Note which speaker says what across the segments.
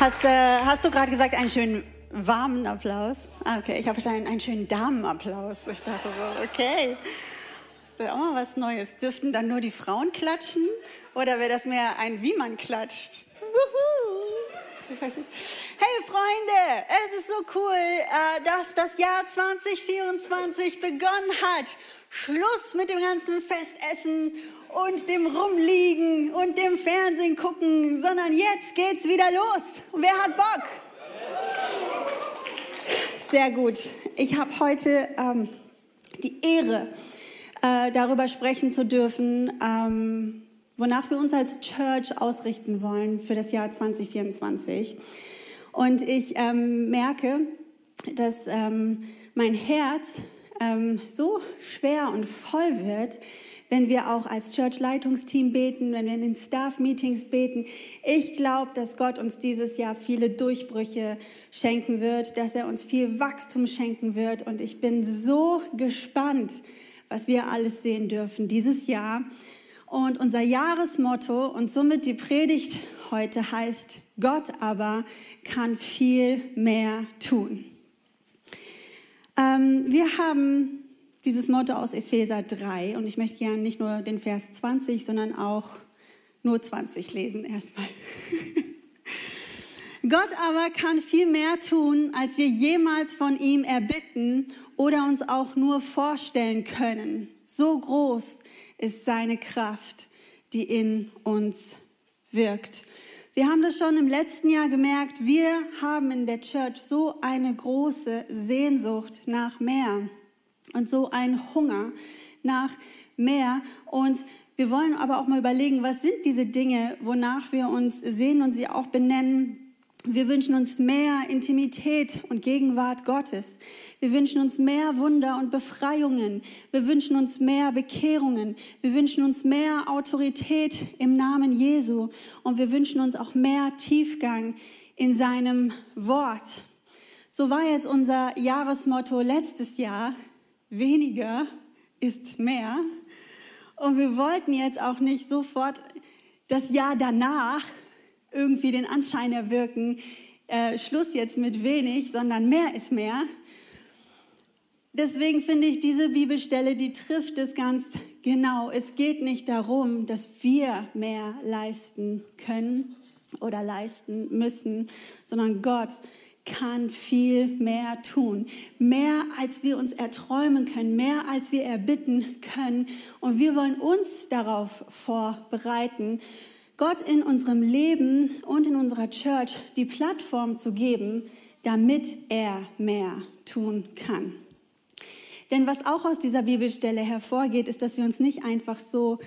Speaker 1: Hast, äh, hast du gerade gesagt, einen schönen warmen Applaus? Ah, okay, ich habe einen, einen schönen Damenapplaus. Ich dachte so, okay. Wäre auch mal was Neues. Dürften dann nur die Frauen klatschen? Oder wäre das mehr ein Wie man klatscht? Hey Freunde, es ist so cool, äh, dass das Jahr 2024 begonnen hat. Schluss mit dem ganzen Festessen und dem Rumliegen und dem Fernsehen gucken, sondern jetzt geht's wieder los. Wer hat Bock? Sehr gut. Ich habe heute ähm, die Ehre, äh, darüber sprechen zu dürfen, ähm, wonach wir uns als Church ausrichten wollen für das Jahr 2024. Und ich ähm, merke, dass ähm, mein Herz ähm, so schwer und voll wird, wenn wir auch als Church-Leitungsteam beten, wenn wir in den Staff-Meetings beten. Ich glaube, dass Gott uns dieses Jahr viele Durchbrüche schenken wird, dass er uns viel Wachstum schenken wird. Und ich bin so gespannt, was wir alles sehen dürfen dieses Jahr. Und unser Jahresmotto und somit die Predigt heute heißt, Gott aber kann viel mehr tun. Ähm, wir haben dieses Motto aus Epheser 3 und ich möchte gerne nicht nur den Vers 20, sondern auch nur 20 lesen erstmal. Gott aber kann viel mehr tun, als wir jemals von ihm erbitten oder uns auch nur vorstellen können. So groß ist seine Kraft, die in uns wirkt. Wir haben das schon im letzten Jahr gemerkt. Wir haben in der Church so eine große Sehnsucht nach mehr und so einen Hunger nach mehr. Und wir wollen aber auch mal überlegen, was sind diese Dinge, wonach wir uns sehen und sie auch benennen wir wünschen uns mehr Intimität und Gegenwart Gottes. Wir wünschen uns mehr Wunder und Befreiungen. Wir wünschen uns mehr Bekehrungen. Wir wünschen uns mehr Autorität im Namen Jesu. Und wir wünschen uns auch mehr Tiefgang in seinem Wort. So war jetzt unser Jahresmotto letztes Jahr. Weniger ist mehr. Und wir wollten jetzt auch nicht sofort das Jahr danach irgendwie den Anschein erwirken, äh, Schluss jetzt mit wenig, sondern mehr ist mehr. Deswegen finde ich diese Bibelstelle, die trifft es ganz genau. Es geht nicht darum, dass wir mehr leisten können oder leisten müssen, sondern Gott kann viel mehr tun. Mehr als wir uns erträumen können, mehr als wir erbitten können. Und wir wollen uns darauf vorbereiten, Gott in unserem Leben und in unserer Church die Plattform zu geben, damit er mehr tun kann. Denn was auch aus dieser Bibelstelle hervorgeht, ist, dass wir uns nicht einfach so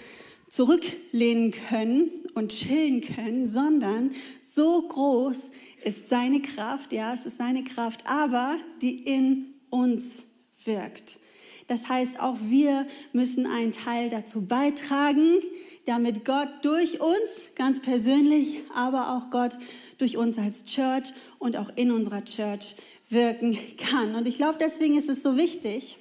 Speaker 1: zurücklehnen können und chillen können, sondern so groß ist seine Kraft, ja, es ist seine Kraft, aber die in uns wirkt. Das heißt, auch wir müssen einen Teil dazu beitragen, damit Gott durch uns ganz persönlich, aber auch Gott durch uns als Church und auch in unserer Church wirken kann. Und ich glaube, deswegen ist es so wichtig,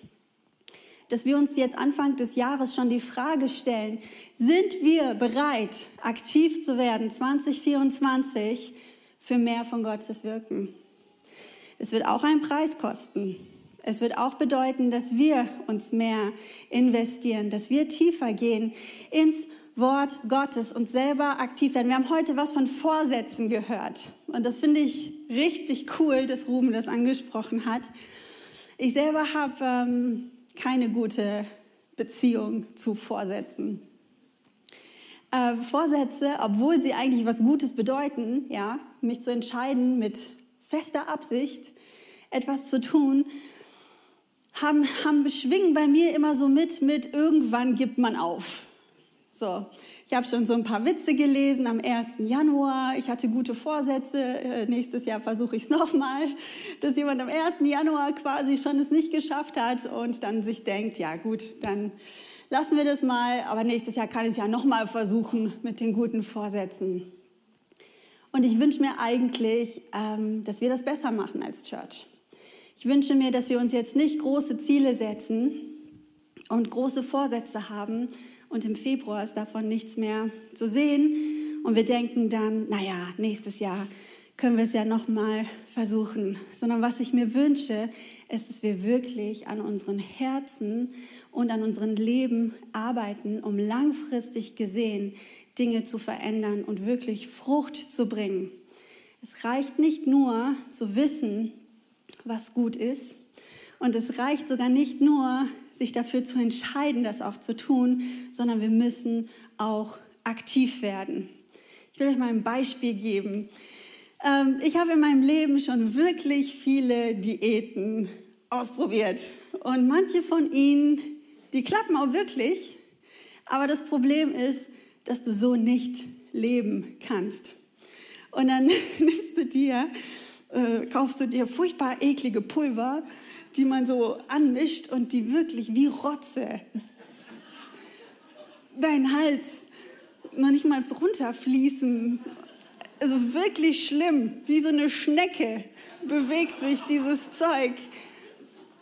Speaker 1: dass wir uns jetzt Anfang des Jahres schon die Frage stellen, sind wir bereit, aktiv zu werden 2024 für mehr von Gottes Wirken? Es wird auch einen Preis kosten. Es wird auch bedeuten, dass wir uns mehr investieren, dass wir tiefer gehen ins Wort Gottes und selber aktiv werden. Wir haben heute was von Vorsätzen gehört und das finde ich richtig cool, dass Ruben das angesprochen hat. Ich selber habe ähm, keine gute Beziehung zu Vorsätzen. Äh, Vorsätze, obwohl sie eigentlich was Gutes bedeuten, ja, mich zu entscheiden mit fester Absicht, etwas zu tun, haben, haben beschwingen bei mir immer so mit, mit irgendwann gibt man auf. So, ich habe schon so ein paar Witze gelesen am 1. Januar. Ich hatte gute Vorsätze. Äh, nächstes Jahr versuche ich es nochmal, dass jemand am 1. Januar quasi schon es nicht geschafft hat und dann sich denkt, ja gut, dann lassen wir das mal. Aber nächstes Jahr kann ich es ja nochmal versuchen mit den guten Vorsätzen. Und ich wünsche mir eigentlich, ähm, dass wir das besser machen als Church. Ich wünsche mir, dass wir uns jetzt nicht große Ziele setzen und große Vorsätze haben, und im Februar ist davon nichts mehr zu sehen. Und wir denken dann, naja, nächstes Jahr können wir es ja noch mal versuchen. Sondern was ich mir wünsche, ist, dass wir wirklich an unseren Herzen und an unserem Leben arbeiten, um langfristig gesehen Dinge zu verändern und wirklich Frucht zu bringen. Es reicht nicht nur zu wissen, was gut ist, und es reicht sogar nicht nur, sich dafür zu entscheiden, das auch zu tun, sondern wir müssen auch aktiv werden. Ich will euch mal ein Beispiel geben. Ähm, ich habe in meinem Leben schon wirklich viele Diäten ausprobiert. Und manche von ihnen, die klappen auch wirklich. Aber das Problem ist, dass du so nicht leben kannst. Und dann nimmst du dir, äh, kaufst du dir furchtbar eklige Pulver, die man so anmischt und die wirklich wie Rotze dein Hals noch nicht mal runterfließen. Also wirklich schlimm, wie so eine Schnecke bewegt sich dieses Zeug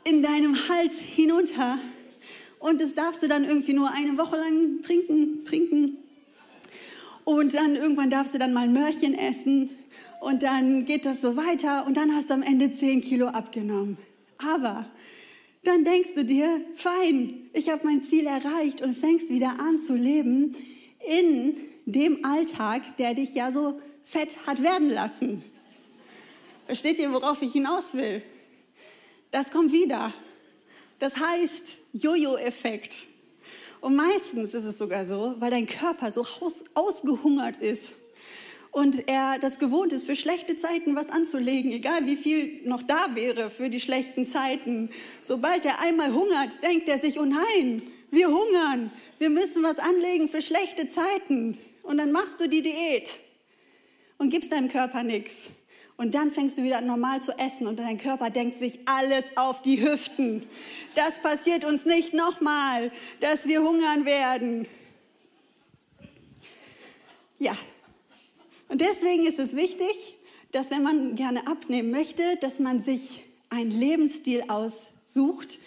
Speaker 1: in deinem Hals hinunter. Und das darfst du dann irgendwie nur eine Woche lang trinken, trinken. Und dann irgendwann darfst du dann mal ein Mörchen essen. Und dann geht das so weiter. Und dann hast du am Ende 10 Kilo abgenommen. Aber dann denkst du dir, fein, ich habe mein Ziel erreicht und fängst wieder an zu leben in dem Alltag, der dich ja so fett hat werden lassen. Versteht ihr, worauf ich hinaus will? Das kommt wieder. Das heißt Jojo-Effekt. Und meistens ist es sogar so, weil dein Körper so aus, ausgehungert ist und er das gewohnt ist, für schlechte Zeiten was anzulegen, egal wie viel noch da wäre für die schlechten Zeiten. Sobald er einmal hungert, denkt er sich, oh nein, wir hungern, wir müssen was anlegen für schlechte Zeiten. Und dann machst du die Diät und gibst deinem Körper nichts. Und dann fängst du wieder normal zu essen und dein Körper denkt sich alles auf die Hüften. Das passiert uns nicht nochmal, dass wir hungern werden. Ja. Und deswegen ist es wichtig, dass wenn man gerne abnehmen möchte, dass man sich einen Lebensstil aussucht,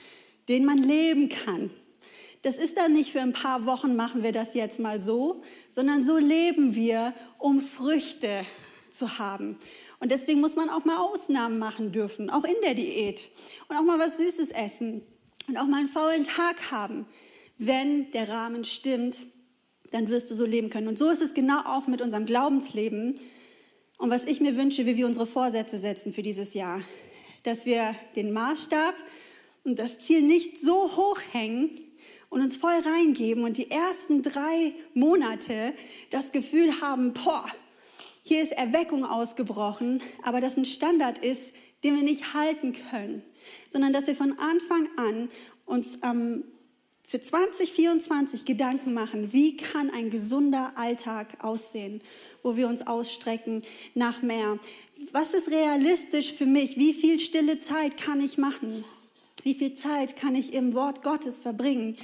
Speaker 1: den man leben kann. Das ist dann nicht für ein paar Wochen machen wir das jetzt mal so, sondern so leben wir, um Früchte zu haben. Und deswegen muss man auch mal Ausnahmen machen dürfen, auch in der Diät. Und auch mal was Süßes essen und auch mal einen faulen Tag haben. Wenn der Rahmen stimmt, dann wirst du so leben können. Und so ist es genau auch mit unserem Glaubensleben. Und was ich mir wünsche, wie wir unsere Vorsätze setzen für dieses Jahr. Dass wir den Maßstab und das Ziel nicht so hoch hängen und uns voll reingeben und die ersten drei Monate das Gefühl haben, boah, hier ist Erweckung ausgebrochen, aber das ein Standard ist, den wir nicht halten können, sondern dass wir von Anfang an uns ähm, für 2024 Gedanken machen, wie kann ein gesunder Alltag aussehen, wo wir uns ausstrecken nach mehr. Was ist realistisch für mich? Wie viel stille Zeit kann ich machen? Wie viel Zeit kann ich im Wort Gottes verbringen?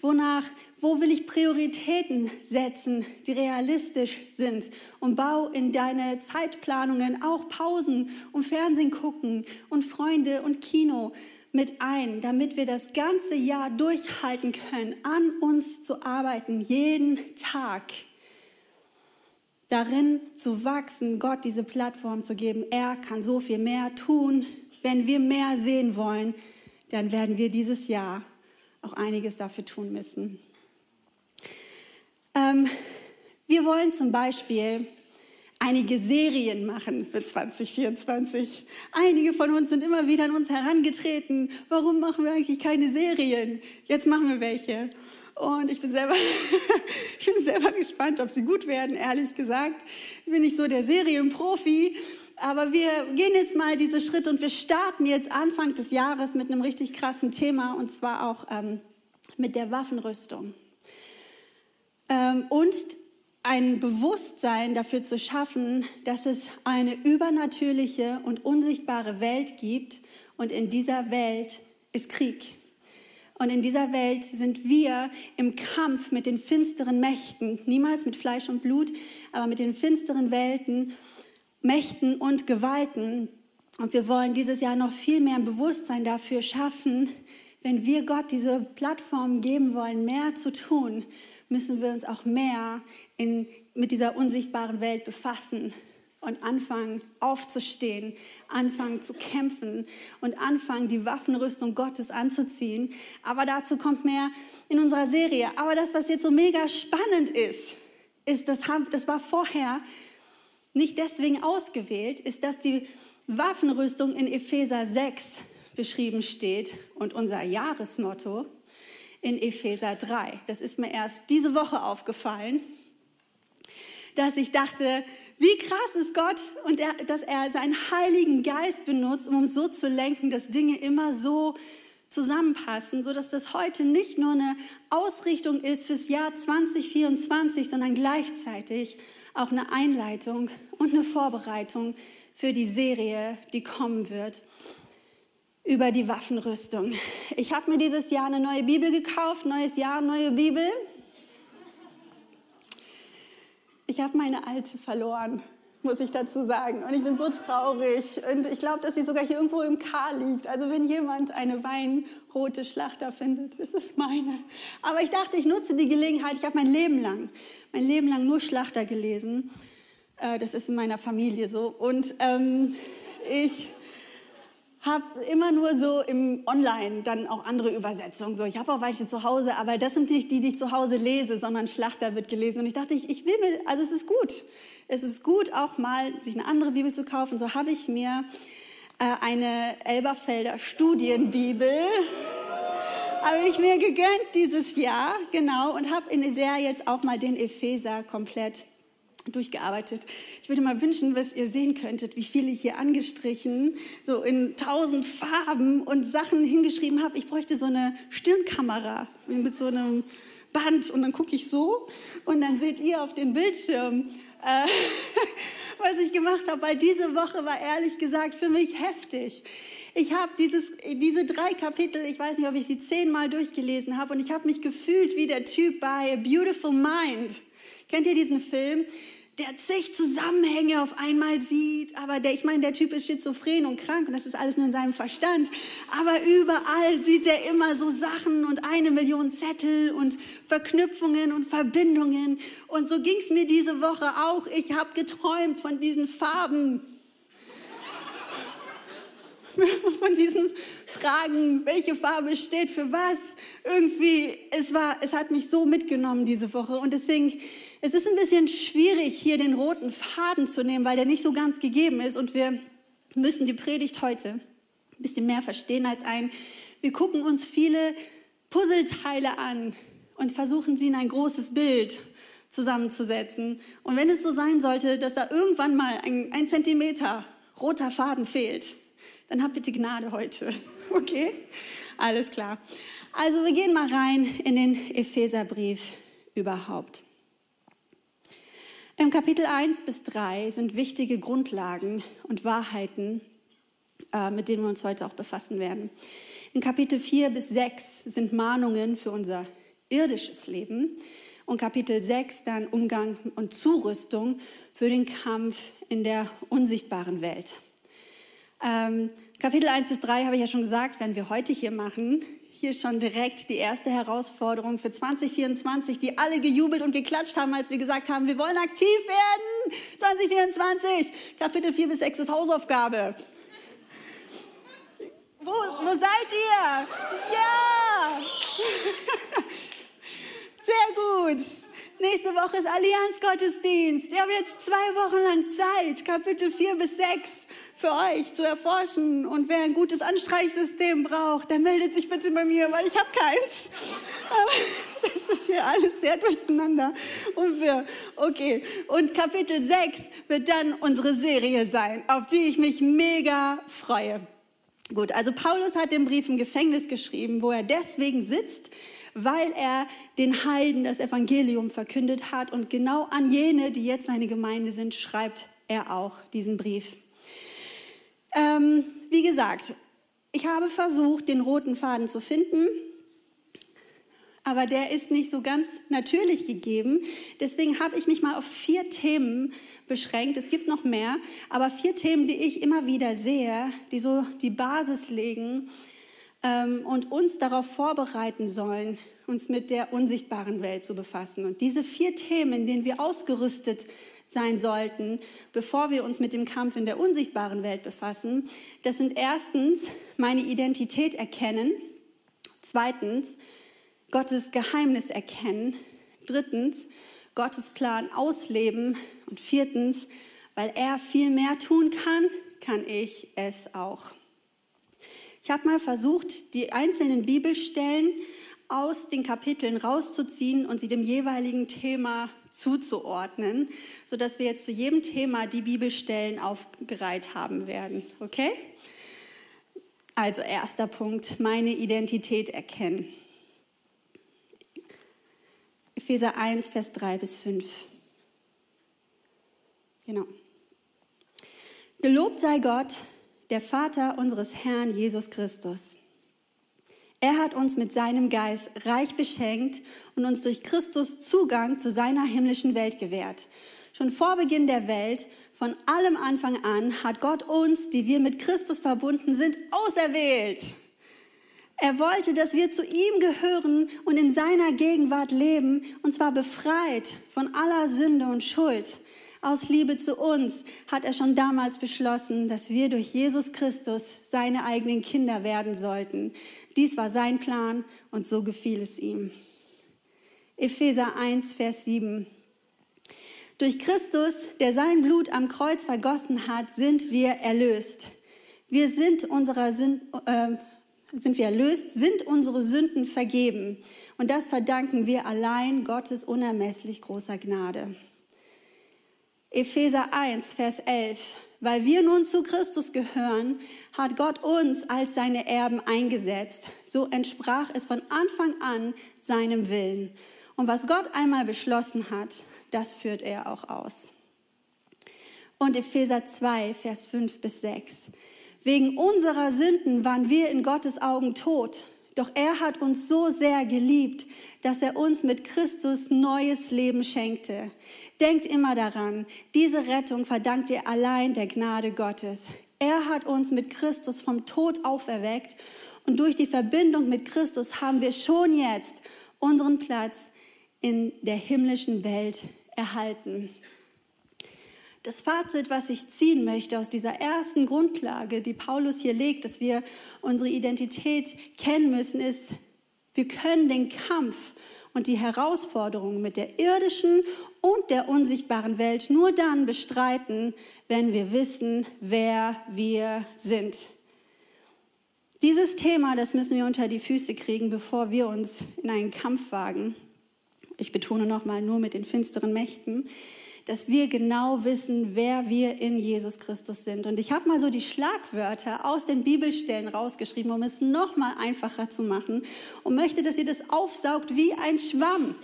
Speaker 1: Wonach wo will ich Prioritäten setzen, die realistisch sind? Und bau in deine Zeitplanungen auch Pausen und Fernsehen gucken und Freunde und Kino mit ein, damit wir das ganze Jahr durchhalten können, an uns zu arbeiten, jeden Tag. Darin zu wachsen, Gott diese Plattform zu geben. Er kann so viel mehr tun. Wenn wir mehr sehen wollen, dann werden wir dieses Jahr auch einiges dafür tun müssen. Ähm, wir wollen zum Beispiel einige Serien machen für 2024. Einige von uns sind immer wieder an uns herangetreten. Warum machen wir eigentlich keine Serien? Jetzt machen wir welche. Und ich bin selber, ich bin selber gespannt, ob sie gut werden, ehrlich gesagt. Ich bin nicht so der Serienprofi. Aber wir gehen jetzt mal diese Schritte und wir starten jetzt Anfang des Jahres mit einem richtig krassen Thema und zwar auch ähm, mit der Waffenrüstung ähm, und ein Bewusstsein dafür zu schaffen, dass es eine übernatürliche und unsichtbare Welt gibt und in dieser Welt ist Krieg. Und in dieser Welt sind wir im Kampf mit den finsteren Mächten, niemals mit Fleisch und Blut, aber mit den finsteren Welten, Mächten und Gewalten. Und wir wollen dieses Jahr noch viel mehr ein Bewusstsein dafür schaffen, wenn wir Gott diese Plattform geben wollen, mehr zu tun müssen wir uns auch mehr in, mit dieser unsichtbaren Welt befassen. und anfangen aufzustehen, anfangen zu kämpfen und anfangen die Waffenrüstung Gottes anzuziehen. Aber dazu kommt mehr in unserer Serie. Aber das, was jetzt so mega spannend ist, ist, das, das war vorher nicht deswegen ausgewählt, ist, dass die Waffenrüstung in Epheser 6 beschrieben steht und unser Jahresmotto in Epheser 3. Das ist mir erst diese Woche aufgefallen, dass ich dachte, wie krass ist Gott und er, dass er seinen Heiligen Geist benutzt, um so zu lenken, dass Dinge immer so zusammenpassen, so dass das heute nicht nur eine Ausrichtung ist fürs Jahr 2024, sondern gleichzeitig auch eine Einleitung und eine Vorbereitung für die Serie, die kommen wird über die Waffenrüstung. Ich habe mir dieses Jahr eine neue Bibel gekauft, neues Jahr, neue Bibel. Ich habe meine alte verloren, muss ich dazu sagen. Und ich bin so traurig. Und ich glaube, dass sie sogar hier irgendwo im K liegt. Also wenn jemand eine weinrote Schlachter findet, ist es meine. Aber ich dachte, ich nutze die Gelegenheit. Ich habe mein Leben lang, mein Leben lang nur Schlachter gelesen. Äh, das ist in meiner Familie so. Und ähm, ich habe immer nur so im Online dann auch andere Übersetzungen. So, ich habe auch welche zu Hause, aber das sind nicht die, die ich zu Hause lese, sondern Schlachter wird gelesen. Und ich dachte, ich, ich will mir, also es ist gut. Es ist gut, auch mal sich eine andere Bibel zu kaufen. So habe ich mir äh, eine Elberfelder Studienbibel habe ich mir gegönnt dieses Jahr, genau, und habe in der jetzt auch mal den Epheser komplett durchgearbeitet. Ich würde mal wünschen, was ihr sehen könntet, wie viel ich hier angestrichen, so in tausend Farben und Sachen hingeschrieben habe. Ich bräuchte so eine Stirnkamera mit so einem Band und dann gucke ich so und dann seht ihr auf dem Bildschirm, äh, was ich gemacht habe, weil diese Woche war ehrlich gesagt für mich heftig. Ich habe diese drei Kapitel, ich weiß nicht, ob ich sie zehnmal durchgelesen habe und ich habe mich gefühlt wie der Typ bei A Beautiful Mind. Kennt ihr diesen Film? Der zig Zusammenhänge auf einmal sieht. Aber der, ich meine, der Typ ist schizophren und krank und das ist alles nur in seinem Verstand. Aber überall sieht er immer so Sachen und eine Million Zettel und Verknüpfungen und Verbindungen. Und so ging es mir diese Woche auch. Ich habe geträumt von diesen Farben. von diesen Fragen, welche Farbe steht für was. Irgendwie, es war, es hat mich so mitgenommen diese Woche und deswegen es ist ein bisschen schwierig, hier den roten Faden zu nehmen, weil der nicht so ganz gegeben ist. Und wir müssen die Predigt heute ein bisschen mehr verstehen als ein. Wir gucken uns viele Puzzleteile an und versuchen sie in ein großes Bild zusammenzusetzen. Und wenn es so sein sollte, dass da irgendwann mal ein, ein Zentimeter roter Faden fehlt, dann habt bitte Gnade heute. Okay? Alles klar. Also wir gehen mal rein in den Epheserbrief überhaupt. Im Kapitel 1 bis 3 sind wichtige Grundlagen und Wahrheiten, äh, mit denen wir uns heute auch befassen werden. In Kapitel 4 bis 6 sind Mahnungen für unser irdisches Leben und Kapitel 6 dann Umgang und Zurüstung für den Kampf in der unsichtbaren Welt. Ähm, Kapitel 1 bis 3 habe ich ja schon gesagt, werden wir heute hier machen hier schon direkt die erste Herausforderung für 2024, die alle gejubelt und geklatscht haben, als wir gesagt haben, wir wollen aktiv werden. 2024, Kapitel 4 bis 6 ist Hausaufgabe. Wo, wo seid ihr? Ja! Sehr gut. Nächste Woche ist Allianzgottesdienst. Wir haben jetzt zwei Wochen lang Zeit, Kapitel 4 bis 6 für euch zu erforschen. Und wer ein gutes Anstreichsystem braucht, der meldet sich bitte bei mir, weil ich habe keins. Das ist hier alles sehr durcheinander. Und wir, okay. Und Kapitel 6 wird dann unsere Serie sein, auf die ich mich mega freue. Gut, also Paulus hat den Brief im Gefängnis geschrieben, wo er deswegen sitzt, weil er den Heiden das Evangelium verkündet hat. Und genau an jene, die jetzt seine Gemeinde sind, schreibt er auch diesen Brief. Ähm, wie gesagt, ich habe versucht, den roten Faden zu finden, aber der ist nicht so ganz natürlich gegeben. Deswegen habe ich mich mal auf vier Themen beschränkt. Es gibt noch mehr, aber vier Themen, die ich immer wieder sehe, die so die Basis legen ähm, und uns darauf vorbereiten sollen, uns mit der unsichtbaren Welt zu befassen. Und diese vier Themen, in denen wir ausgerüstet sein sollten, bevor wir uns mit dem Kampf in der unsichtbaren Welt befassen. Das sind erstens meine Identität erkennen, zweitens Gottes Geheimnis erkennen, drittens Gottes Plan ausleben und viertens, weil er viel mehr tun kann, kann ich es auch. Ich habe mal versucht, die einzelnen Bibelstellen aus den Kapiteln rauszuziehen und sie dem jeweiligen Thema zuzuordnen, sodass wir jetzt zu jedem Thema die Bibelstellen aufgereiht haben werden. Okay? Also erster Punkt, meine Identität erkennen. Epheser 1, Vers 3 bis 5. Genau. Gelobt sei Gott, der Vater unseres Herrn Jesus Christus. Er hat uns mit seinem Geist reich beschenkt und uns durch Christus Zugang zu seiner himmlischen Welt gewährt. Schon vor Beginn der Welt, von allem Anfang an, hat Gott uns, die wir mit Christus verbunden sind, auserwählt. Er wollte, dass wir zu ihm gehören und in seiner Gegenwart leben, und zwar befreit von aller Sünde und Schuld. Aus Liebe zu uns hat er schon damals beschlossen, dass wir durch Jesus Christus seine eigenen Kinder werden sollten. Dies war sein Plan und so gefiel es ihm. Epheser 1, Vers 7. Durch Christus, der sein Blut am Kreuz vergossen hat, sind wir erlöst. Wir sind unserer Sünd, äh, sind wir erlöst, sind unsere Sünden vergeben. Und das verdanken wir allein Gottes unermesslich großer Gnade. Epheser 1, Vers 11. Weil wir nun zu Christus gehören, hat Gott uns als seine Erben eingesetzt. So entsprach es von Anfang an seinem Willen. Und was Gott einmal beschlossen hat, das führt er auch aus. Und Epheser 2, Vers 5 bis 6. Wegen unserer Sünden waren wir in Gottes Augen tot. Doch er hat uns so sehr geliebt, dass er uns mit Christus neues Leben schenkte. Denkt immer daran, diese Rettung verdankt ihr allein der Gnade Gottes. Er hat uns mit Christus vom Tod auferweckt und durch die Verbindung mit Christus haben wir schon jetzt unseren Platz in der himmlischen Welt erhalten. Das Fazit, was ich ziehen möchte aus dieser ersten Grundlage, die Paulus hier legt, dass wir unsere Identität kennen müssen, ist, wir können den Kampf und die Herausforderungen mit der irdischen und der unsichtbaren Welt nur dann bestreiten, wenn wir wissen, wer wir sind. Dieses Thema, das müssen wir unter die Füße kriegen, bevor wir uns in einen Kampf wagen. Ich betone nochmal nur mit den finsteren Mächten dass wir genau wissen, wer wir in Jesus Christus sind. Und ich habe mal so die Schlagwörter aus den Bibelstellen rausgeschrieben, um es noch mal einfacher zu machen und möchte, dass ihr das aufsaugt wie ein Schwamm.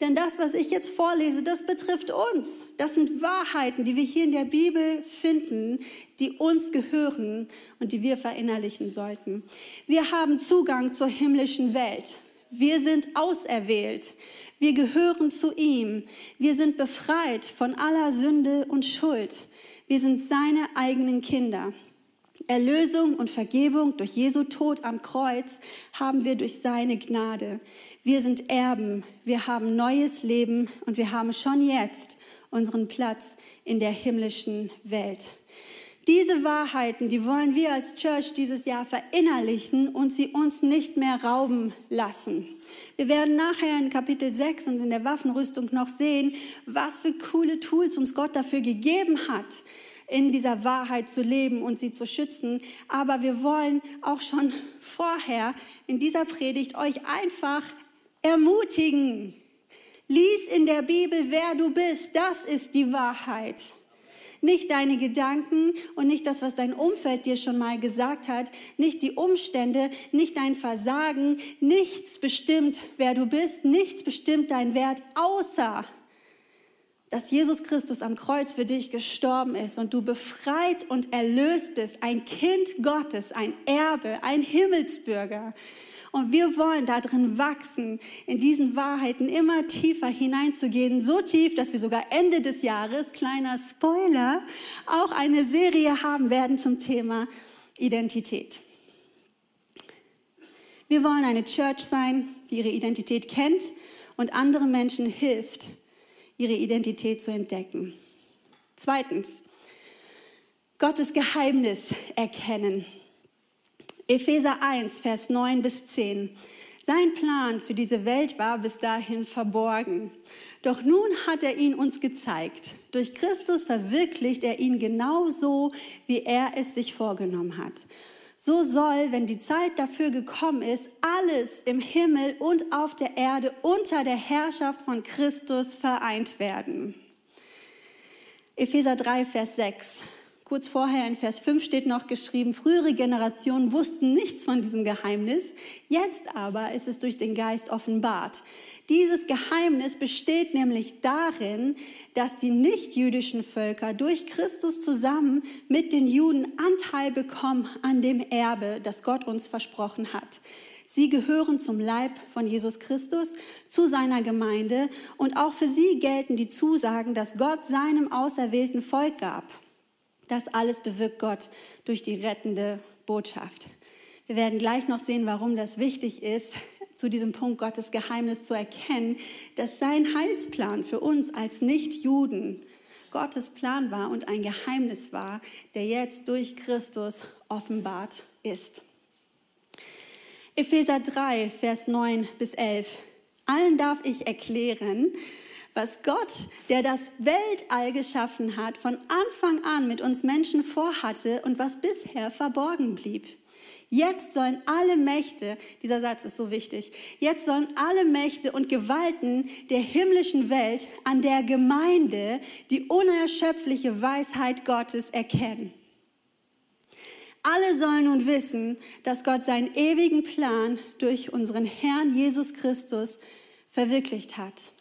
Speaker 1: Denn das, was ich jetzt vorlese, das betrifft uns. Das sind Wahrheiten, die wir hier in der Bibel finden, die uns gehören und die wir verinnerlichen sollten. Wir haben Zugang zur himmlischen Welt. Wir sind auserwählt. Wir gehören zu ihm. Wir sind befreit von aller Sünde und Schuld. Wir sind seine eigenen Kinder. Erlösung und Vergebung durch Jesu Tod am Kreuz haben wir durch seine Gnade. Wir sind Erben, wir haben neues Leben und wir haben schon jetzt unseren Platz in der himmlischen Welt. Diese Wahrheiten, die wollen wir als Church dieses Jahr verinnerlichen und sie uns nicht mehr rauben lassen. Wir werden nachher in Kapitel 6 und in der Waffenrüstung noch sehen, was für coole Tools uns Gott dafür gegeben hat, in dieser Wahrheit zu leben und sie zu schützen. Aber wir wollen auch schon vorher in dieser Predigt euch einfach ermutigen. Lies in der Bibel, wer du bist. Das ist die Wahrheit. Nicht deine Gedanken und nicht das, was dein Umfeld dir schon mal gesagt hat, nicht die Umstände, nicht dein Versagen, nichts bestimmt, wer du bist, nichts bestimmt dein Wert, außer dass Jesus Christus am Kreuz für dich gestorben ist und du befreit und erlöst bist, ein Kind Gottes, ein Erbe, ein Himmelsbürger. Und wir wollen darin wachsen, in diesen Wahrheiten immer tiefer hineinzugehen, so tief, dass wir sogar Ende des Jahres, kleiner Spoiler, auch eine Serie haben werden zum Thema Identität. Wir wollen eine Church sein, die ihre Identität kennt und anderen Menschen hilft, ihre Identität zu entdecken. Zweitens, Gottes Geheimnis erkennen. Epheser 1, Vers 9 bis 10. Sein Plan für diese Welt war bis dahin verborgen. Doch nun hat er ihn uns gezeigt. Durch Christus verwirklicht er ihn genauso, wie er es sich vorgenommen hat. So soll, wenn die Zeit dafür gekommen ist, alles im Himmel und auf der Erde unter der Herrschaft von Christus vereint werden. Epheser 3, Vers 6. Kurz vorher in Vers 5 steht noch geschrieben, frühere Generationen wussten nichts von diesem Geheimnis, jetzt aber ist es durch den Geist offenbart. Dieses Geheimnis besteht nämlich darin, dass die nichtjüdischen Völker durch Christus zusammen mit den Juden Anteil bekommen an dem Erbe, das Gott uns versprochen hat. Sie gehören zum Leib von Jesus Christus, zu seiner Gemeinde und auch für sie gelten die Zusagen, dass Gott seinem auserwählten Volk gab. Das alles bewirkt Gott durch die rettende Botschaft. Wir werden gleich noch sehen, warum das wichtig ist, zu diesem Punkt Gottes Geheimnis zu erkennen, dass sein Heilsplan für uns als Nichtjuden Gottes Plan war und ein Geheimnis war, der jetzt durch Christus offenbart ist. Epheser 3, Vers 9 bis 11. Allen darf ich erklären, was Gott, der das Weltall geschaffen hat, von Anfang an mit uns Menschen vorhatte und was bisher verborgen blieb. Jetzt sollen alle Mächte, dieser Satz ist so wichtig, jetzt sollen alle Mächte und Gewalten der himmlischen Welt an der Gemeinde die unerschöpfliche Weisheit Gottes erkennen. Alle sollen nun wissen, dass Gott seinen ewigen Plan durch unseren Herrn Jesus Christus verwirklicht hat.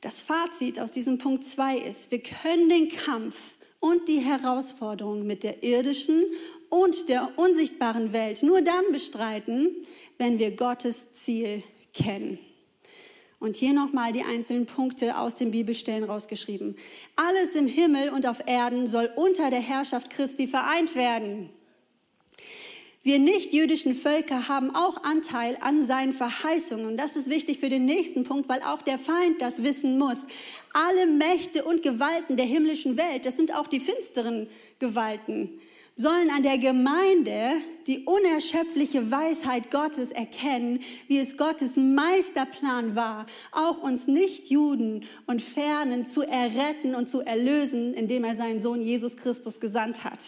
Speaker 1: Das Fazit aus diesem Punkt 2 ist, wir können den Kampf und die Herausforderung mit der irdischen und der unsichtbaren Welt nur dann bestreiten, wenn wir Gottes Ziel kennen. Und hier nochmal die einzelnen Punkte aus den Bibelstellen rausgeschrieben. Alles im Himmel und auf Erden soll unter der Herrschaft Christi vereint werden. Wir nicht-jüdischen Völker haben auch Anteil an seinen Verheißungen. Und das ist wichtig für den nächsten Punkt, weil auch der Feind das wissen muss. Alle Mächte und Gewalten der himmlischen Welt, das sind auch die finsteren Gewalten, sollen an der Gemeinde die unerschöpfliche Weisheit Gottes erkennen, wie es Gottes Meisterplan war, auch uns Nichtjuden und Fernen zu erretten und zu erlösen, indem er seinen Sohn Jesus Christus gesandt hat.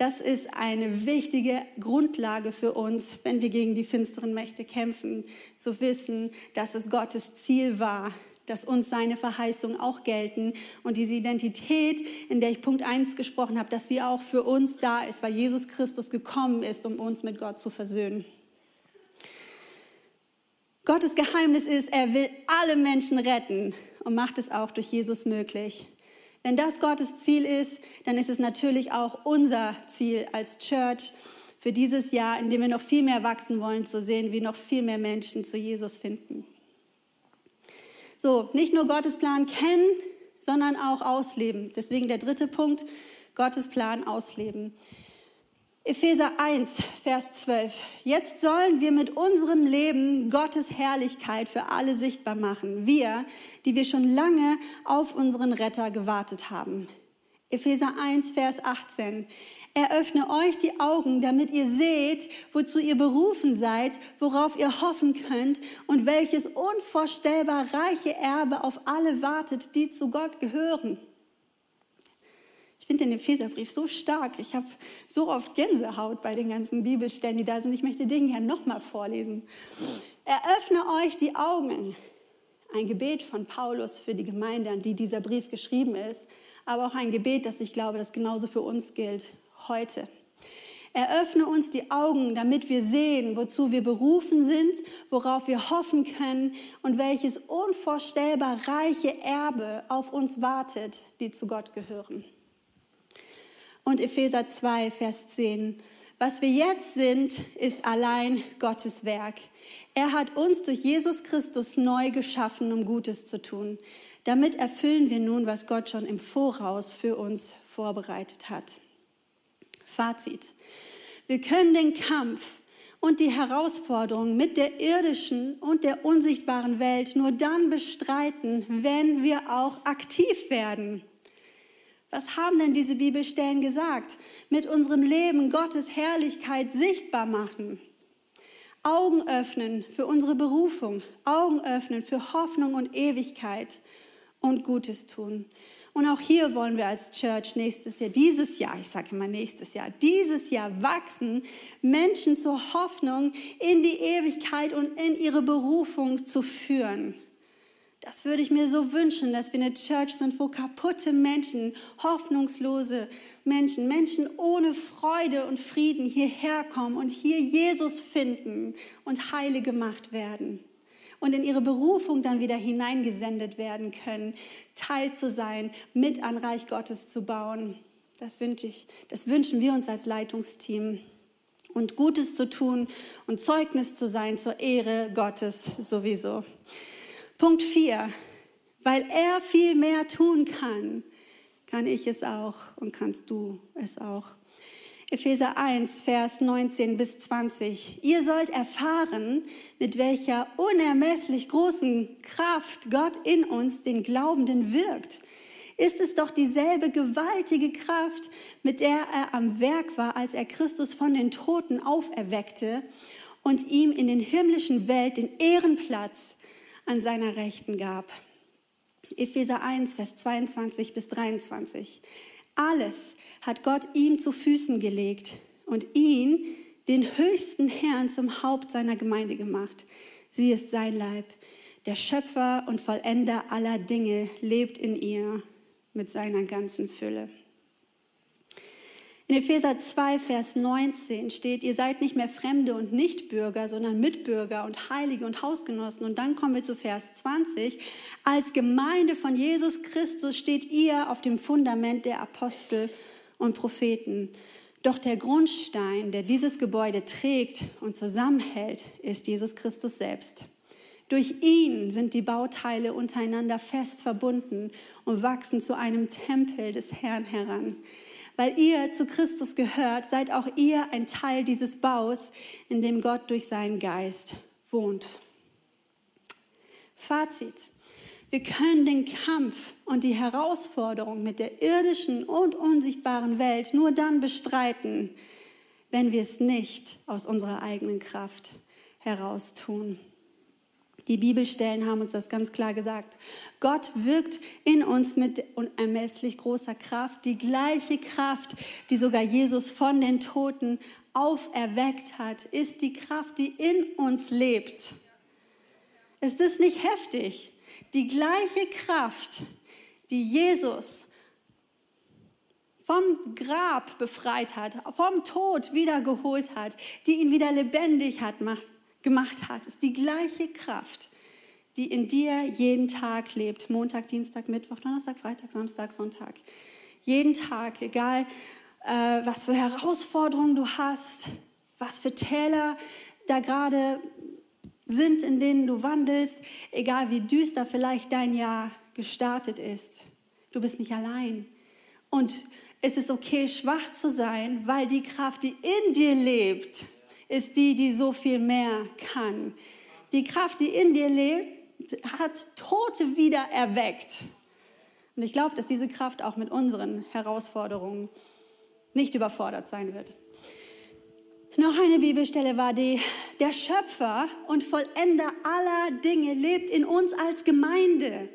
Speaker 1: Das ist eine wichtige Grundlage für uns, wenn wir gegen die finsteren Mächte kämpfen, zu wissen, dass es Gottes Ziel war, dass uns seine Verheißungen auch gelten und diese Identität, in der ich Punkt 1 gesprochen habe, dass sie auch für uns da ist, weil Jesus Christus gekommen ist, um uns mit Gott zu versöhnen. Gottes Geheimnis ist, er will alle Menschen retten und macht es auch durch Jesus möglich. Wenn das Gottes Ziel ist, dann ist es natürlich auch unser Ziel als Church für dieses Jahr, in dem wir noch viel mehr wachsen wollen, zu sehen, wie noch viel mehr Menschen zu Jesus finden. So, nicht nur Gottes Plan kennen, sondern auch ausleben. Deswegen der dritte Punkt, Gottes Plan ausleben. Epheser 1, Vers 12. Jetzt sollen wir mit unserem Leben Gottes Herrlichkeit für alle sichtbar machen. Wir, die wir schon lange auf unseren Retter gewartet haben. Epheser 1, Vers 18. Eröffne euch die Augen, damit ihr seht, wozu ihr berufen seid, worauf ihr hoffen könnt und welches unvorstellbar reiche Erbe auf alle wartet, die zu Gott gehören finde den Epheserbrief so stark. Ich habe so oft Gänsehaut bei den ganzen Bibelstellen, die da sind. Ich möchte den gerne nochmal vorlesen. Eröffne euch die Augen. Ein Gebet von Paulus für die Gemeinde, an die dieser Brief geschrieben ist, aber auch ein Gebet, das ich glaube, das genauso für uns gilt heute. Eröffne uns die Augen, damit wir sehen, wozu wir berufen sind, worauf wir hoffen können und welches unvorstellbar reiche Erbe auf uns wartet, die zu Gott gehören und Epheser 2, Vers 10. Was wir jetzt sind, ist allein Gottes Werk. Er hat uns durch Jesus Christus neu geschaffen, um Gutes zu tun. Damit erfüllen wir nun, was Gott schon im Voraus für uns vorbereitet hat. Fazit. Wir können den Kampf und die Herausforderungen mit der irdischen und der unsichtbaren Welt nur dann bestreiten, wenn wir auch aktiv werden. Was haben denn diese Bibelstellen gesagt? Mit unserem Leben Gottes Herrlichkeit sichtbar machen. Augen öffnen für unsere Berufung, Augen öffnen für Hoffnung und Ewigkeit und Gutes tun. Und auch hier wollen wir als Church nächstes Jahr, dieses Jahr, ich sage immer nächstes Jahr, dieses Jahr wachsen, Menschen zur Hoffnung in die Ewigkeit und in ihre Berufung zu führen. Das würde ich mir so wünschen, dass wir eine Church sind, wo kaputte Menschen, hoffnungslose Menschen, Menschen ohne Freude und Frieden hierher kommen und hier Jesus finden und heile gemacht werden und in ihre Berufung dann wieder hineingesendet werden können, Teil zu sein, mit an Reich Gottes zu bauen. Das wünsche ich, das wünschen wir uns als Leitungsteam. Und Gutes zu tun und Zeugnis zu sein zur Ehre Gottes sowieso. Punkt 4. Weil er viel mehr tun kann, kann ich es auch und kannst du es auch. Epheser 1, Vers 19 bis 20. Ihr sollt erfahren, mit welcher unermesslich großen Kraft Gott in uns, den Glaubenden, wirkt. Ist es doch dieselbe gewaltige Kraft, mit der er am Werk war, als er Christus von den Toten auferweckte und ihm in den himmlischen Welt den Ehrenplatz an seiner Rechten gab. Epheser 1, Vers 22 bis 23. Alles hat Gott ihm zu Füßen gelegt und ihn, den höchsten Herrn, zum Haupt seiner Gemeinde gemacht. Sie ist sein Leib. Der Schöpfer und Vollender aller Dinge lebt in ihr mit seiner ganzen Fülle. In Epheser 2, Vers 19 steht, ihr seid nicht mehr Fremde und Nichtbürger, sondern Mitbürger und Heilige und Hausgenossen. Und dann kommen wir zu Vers 20. Als Gemeinde von Jesus Christus steht ihr auf dem Fundament der Apostel und Propheten. Doch der Grundstein, der dieses Gebäude trägt und zusammenhält, ist Jesus Christus selbst. Durch ihn sind die Bauteile untereinander fest verbunden und wachsen zu einem Tempel des Herrn heran. Weil ihr zu Christus gehört, seid auch ihr ein Teil dieses Baus, in dem Gott durch seinen Geist wohnt. Fazit. Wir können den Kampf und die Herausforderung mit der irdischen und unsichtbaren Welt nur dann bestreiten, wenn wir es nicht aus unserer eigenen Kraft heraus tun. Die Bibelstellen haben uns das ganz klar gesagt. Gott wirkt in uns mit unermesslich großer Kraft, die gleiche Kraft, die sogar Jesus von den Toten auferweckt hat, ist die Kraft, die in uns lebt. Ist es nicht heftig? Die gleiche Kraft, die Jesus vom Grab befreit hat, vom Tod wiedergeholt hat, die ihn wieder lebendig hat, macht, gemacht hat, ist die gleiche Kraft, die in dir jeden Tag lebt. Montag, Dienstag, Mittwoch, Donnerstag, Freitag, Samstag, Sonntag. Jeden Tag, egal äh, was für Herausforderungen du hast, was für Täler da gerade sind, in denen du wandelst, egal wie düster vielleicht dein Jahr gestartet ist. Du bist nicht allein. Und es ist okay, schwach zu sein, weil die Kraft, die in dir lebt, ist die, die so viel mehr kann. Die Kraft, die in dir lebt, hat Tote wieder erweckt. Und ich glaube, dass diese Kraft auch mit unseren Herausforderungen nicht überfordert sein wird. Noch eine Bibelstelle war die, der Schöpfer und Vollender aller Dinge lebt in uns als Gemeinde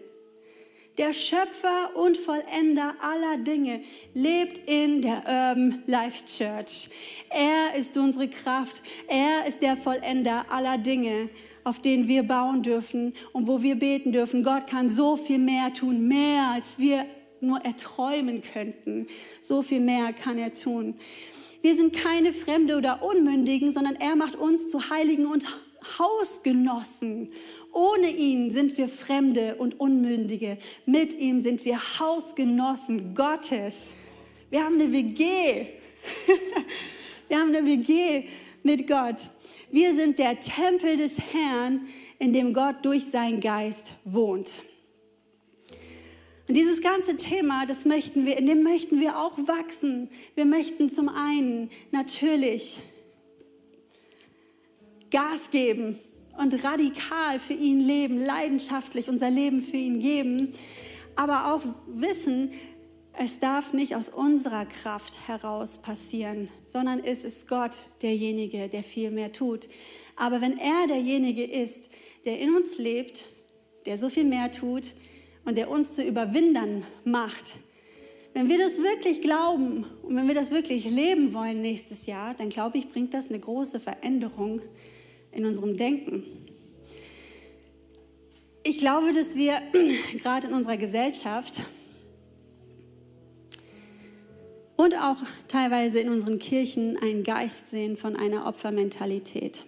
Speaker 1: der Schöpfer und Vollender aller Dinge, lebt in der Urban Life Church. Er ist unsere Kraft. Er ist der Vollender aller Dinge, auf denen wir bauen dürfen und wo wir beten dürfen. Gott kann so viel mehr tun, mehr als wir nur erträumen könnten. So viel mehr kann er tun. Wir sind keine Fremde oder Unmündigen, sondern er macht uns zu Heiligen und Hausgenossen. Ohne ihn sind wir Fremde und Unmündige. Mit ihm sind wir Hausgenossen Gottes. Wir haben eine WG. wir haben eine WG mit Gott. Wir sind der Tempel des Herrn, in dem Gott durch seinen Geist wohnt. Und dieses ganze Thema, das möchten wir, in dem möchten wir auch wachsen. Wir möchten zum einen natürlich Gas geben und radikal für ihn leben, leidenschaftlich unser Leben für ihn geben, aber auch wissen, es darf nicht aus unserer Kraft heraus passieren, sondern es ist Gott derjenige, der viel mehr tut. Aber wenn er derjenige ist, der in uns lebt, der so viel mehr tut und der uns zu Überwindern macht, wenn wir das wirklich glauben und wenn wir das wirklich leben wollen nächstes Jahr, dann glaube ich, bringt das eine große Veränderung in unserem Denken. Ich glaube, dass wir gerade in unserer Gesellschaft und auch teilweise in unseren Kirchen einen Geist sehen von einer Opfermentalität.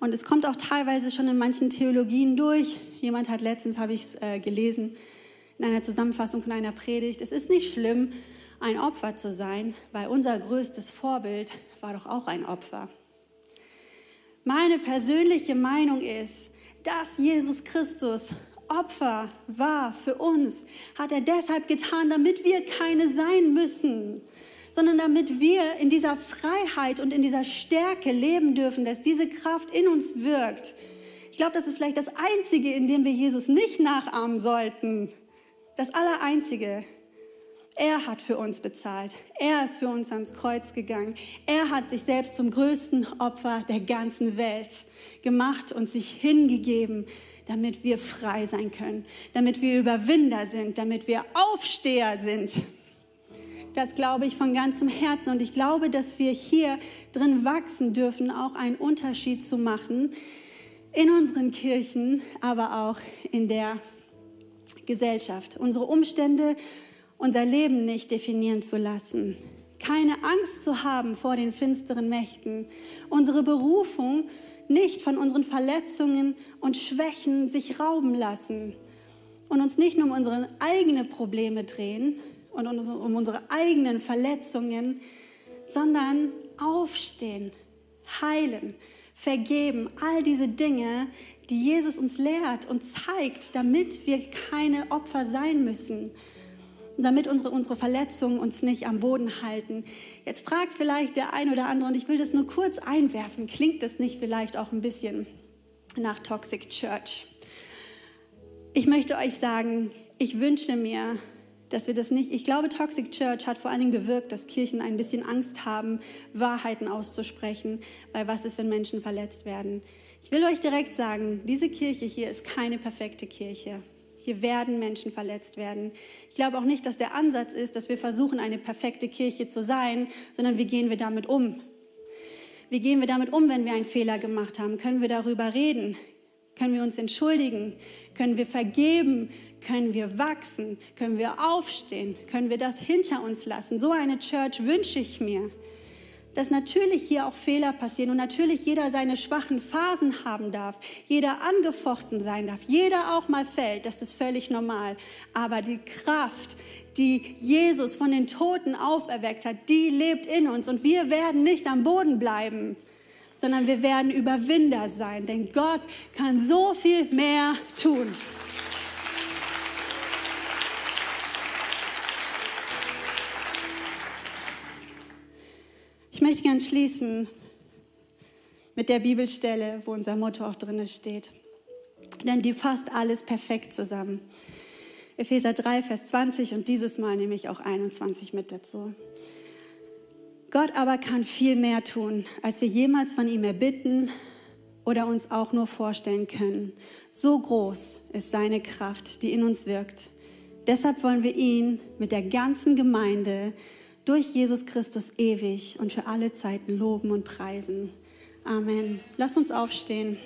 Speaker 1: Und es kommt auch teilweise schon in manchen Theologien durch. Jemand hat letztens, habe ich es äh, gelesen, in einer Zusammenfassung von einer Predigt, es ist nicht schlimm, ein Opfer zu sein, weil unser größtes Vorbild war doch auch ein Opfer. Meine persönliche Meinung ist, dass Jesus Christus Opfer war für uns, hat er deshalb getan, damit wir keine sein müssen, sondern damit wir in dieser Freiheit und in dieser Stärke leben dürfen, dass diese Kraft in uns wirkt. Ich glaube, das ist vielleicht das Einzige, in dem wir Jesus nicht nachahmen sollten. Das Allereinzige. Er hat für uns bezahlt. Er ist für uns ans Kreuz gegangen. Er hat sich selbst zum größten Opfer der ganzen Welt gemacht und sich hingegeben, damit wir frei sein können, damit wir Überwinder sind, damit wir Aufsteher sind. Das glaube ich von ganzem Herzen und ich glaube, dass wir hier drin wachsen dürfen, auch einen Unterschied zu machen in unseren Kirchen, aber auch in der Gesellschaft. Unsere Umstände unser Leben nicht definieren zu lassen, keine Angst zu haben vor den finsteren Mächten, unsere Berufung nicht von unseren Verletzungen und Schwächen sich rauben lassen und uns nicht nur um unsere eigenen Probleme drehen und um unsere eigenen Verletzungen, sondern aufstehen, heilen, vergeben, all diese Dinge, die Jesus uns lehrt und zeigt, damit wir keine Opfer sein müssen, damit unsere, unsere Verletzungen uns nicht am Boden halten. Jetzt fragt vielleicht der ein oder andere, und ich will das nur kurz einwerfen, klingt das nicht vielleicht auch ein bisschen nach Toxic Church? Ich möchte euch sagen, ich wünsche mir, dass wir das nicht, ich glaube, Toxic Church hat vor allen Dingen bewirkt, dass Kirchen ein bisschen Angst haben, Wahrheiten auszusprechen, weil was ist, wenn Menschen verletzt werden? Ich will euch direkt sagen, diese Kirche hier ist keine perfekte Kirche. Hier werden Menschen verletzt werden. Ich glaube auch nicht, dass der Ansatz ist, dass wir versuchen, eine perfekte Kirche zu sein, sondern wie gehen wir damit um? Wie gehen wir damit um, wenn wir einen Fehler gemacht haben? Können wir darüber reden? Können wir uns entschuldigen? Können wir vergeben? Können wir wachsen? Können wir aufstehen? Können wir das hinter uns lassen? So eine Church wünsche ich mir dass natürlich hier auch Fehler passieren und natürlich jeder seine schwachen Phasen haben darf, jeder angefochten sein darf, jeder auch mal fällt, das ist völlig normal. Aber die Kraft, die Jesus von den Toten auferweckt hat, die lebt in uns und wir werden nicht am Boden bleiben, sondern wir werden Überwinder sein, denn Gott kann so viel mehr tun. Ich möchte gern schließen mit der Bibelstelle, wo unser Motto auch drin steht. Denn die fasst alles perfekt zusammen. Epheser 3, Vers 20 und dieses Mal nehme ich auch 21 mit dazu. Gott aber kann viel mehr tun, als wir jemals von ihm erbitten oder uns auch nur vorstellen können. So groß ist seine Kraft, die in uns wirkt. Deshalb wollen wir ihn mit der ganzen Gemeinde durch Jesus Christus ewig und für alle Zeiten loben und preisen. Amen. Lass uns aufstehen.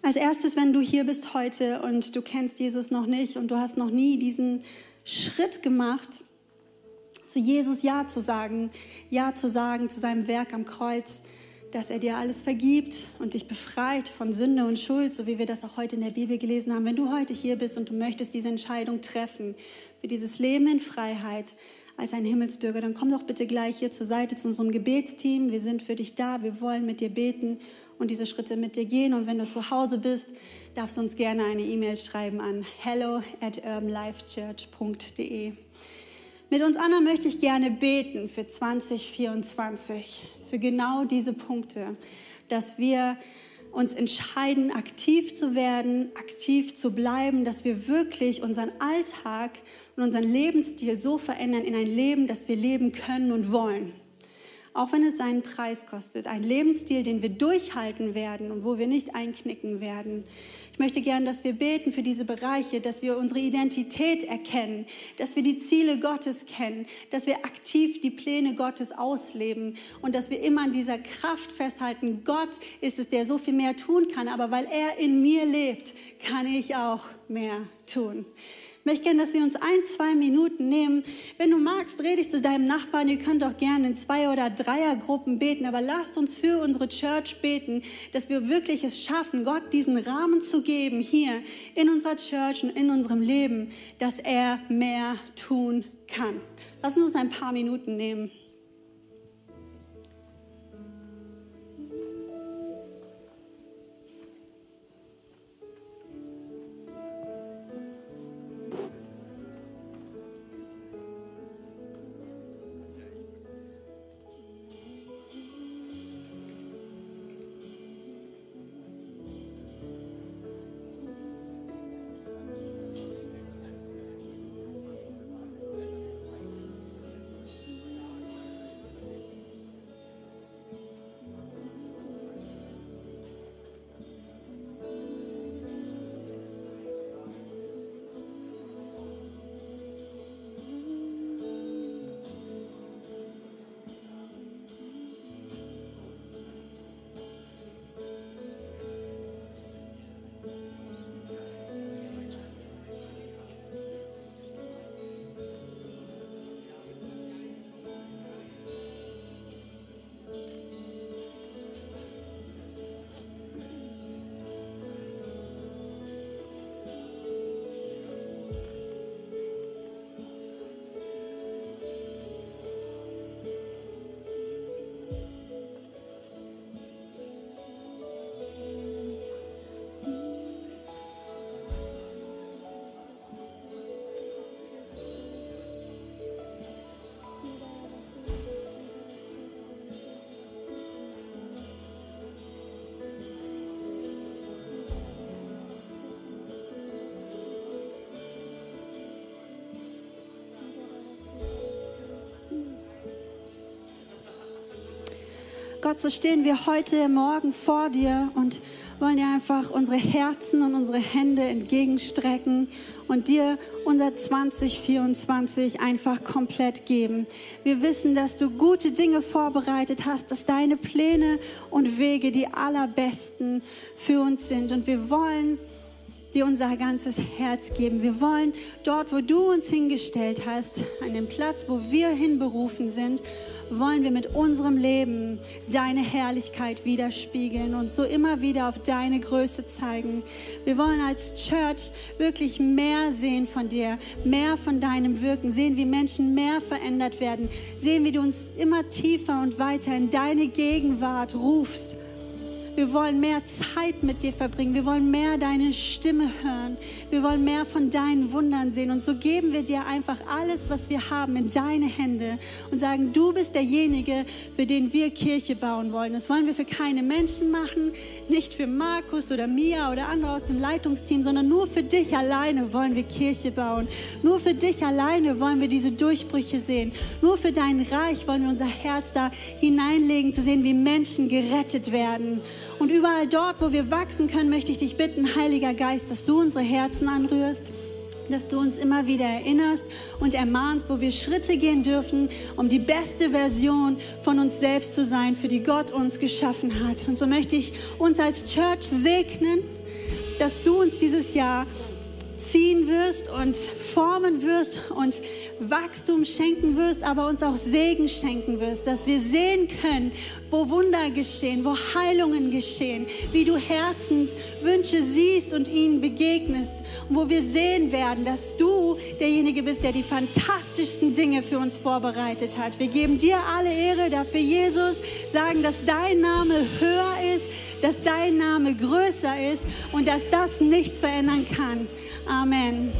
Speaker 1: Als erstes, wenn du hier bist heute und du kennst Jesus noch nicht und du hast noch nie diesen Schritt gemacht, zu Jesus Ja zu sagen, Ja zu sagen zu seinem Werk am Kreuz, dass er dir alles vergibt und dich befreit von Sünde und Schuld, so wie wir das auch heute in der Bibel gelesen haben. Wenn du heute hier bist und du möchtest diese Entscheidung treffen für dieses Leben in Freiheit als ein Himmelsbürger, dann komm doch bitte gleich hier zur Seite zu unserem Gebetsteam. Wir sind für dich da, wir wollen mit dir beten und diese Schritte mit dir gehen. Und wenn du zu Hause bist, darfst du uns gerne eine E-Mail schreiben an hello at urbanlifechurch.de. Mit uns anderen möchte ich gerne beten für 2024, für genau diese Punkte, dass wir uns entscheiden, aktiv zu werden, aktiv zu bleiben, dass wir wirklich unseren Alltag und unseren Lebensstil so verändern in ein Leben, das wir leben können und wollen auch wenn es seinen Preis kostet. Ein Lebensstil, den wir durchhalten werden und wo wir nicht einknicken werden. Ich möchte gern, dass wir beten für diese Bereiche, dass wir unsere Identität erkennen, dass wir die Ziele Gottes kennen, dass wir aktiv die Pläne Gottes ausleben und dass wir immer an dieser Kraft festhalten. Gott ist es, der so viel mehr tun kann, aber weil er in mir lebt, kann ich auch mehr tun. Ich möchte gerne, dass wir uns ein, zwei Minuten nehmen. Wenn du magst, rede ich zu deinem Nachbarn. Ihr könnt auch gerne in zwei oder Dreiergruppen beten. Aber lasst uns für unsere Church beten, dass wir wirklich es schaffen, Gott diesen Rahmen zu geben hier in unserer Church und in unserem Leben, dass er mehr tun kann. Lass uns ein paar Minuten nehmen. Gott, so stehen wir heute Morgen vor dir und wollen dir einfach unsere Herzen und unsere Hände entgegenstrecken und dir unser 2024 einfach komplett geben. Wir wissen, dass du gute Dinge vorbereitet hast, dass deine Pläne und Wege die allerbesten für uns sind und wir wollen dir unser ganzes Herz geben. Wir wollen dort, wo du uns hingestellt hast, an dem Platz, wo wir hinberufen sind, wollen wir mit unserem Leben deine Herrlichkeit widerspiegeln und so immer wieder auf deine Größe zeigen. Wir wollen als Church wirklich mehr sehen von dir, mehr von deinem Wirken, sehen, wie Menschen mehr verändert werden, sehen, wie du uns immer tiefer und weiter in deine Gegenwart rufst wir wollen mehr Zeit mit dir verbringen. Wir wollen mehr deine Stimme hören. Wir wollen mehr von deinen Wundern sehen. Und so geben wir dir einfach alles, was wir haben, in deine Hände und sagen, du bist derjenige, für den wir Kirche bauen wollen. Das wollen wir für keine Menschen machen, nicht für Markus oder Mia oder andere aus dem Leitungsteam, sondern nur für dich alleine wollen wir Kirche bauen. Nur für dich alleine wollen wir diese Durchbrüche sehen. Nur für dein Reich wollen wir unser Herz da hineinlegen, zu sehen, wie Menschen gerettet werden. Und überall dort, wo wir wachsen können, möchte ich dich bitten, Heiliger Geist, dass du unsere Herzen anrührst dass du uns immer wieder erinnerst und ermahnst, wo wir Schritte gehen dürfen, um die beste Version von uns selbst zu sein, für die Gott uns geschaffen hat. Und so möchte ich uns als Church segnen, dass du uns dieses Jahr ziehen wirst und formen wirst und Wachstum schenken wirst, aber uns auch Segen schenken wirst, dass wir sehen können, wo Wunder geschehen, wo Heilungen geschehen, wie du Herzenswünsche siehst und ihnen begegnest und wo wir sehen werden, dass du derjenige bist, der die fantastischsten Dinge für uns vorbereitet hat. Wir geben dir alle Ehre dafür, Jesus, sagen, dass dein Name höher ist dass dein Name größer ist und dass das nichts verändern kann. Amen.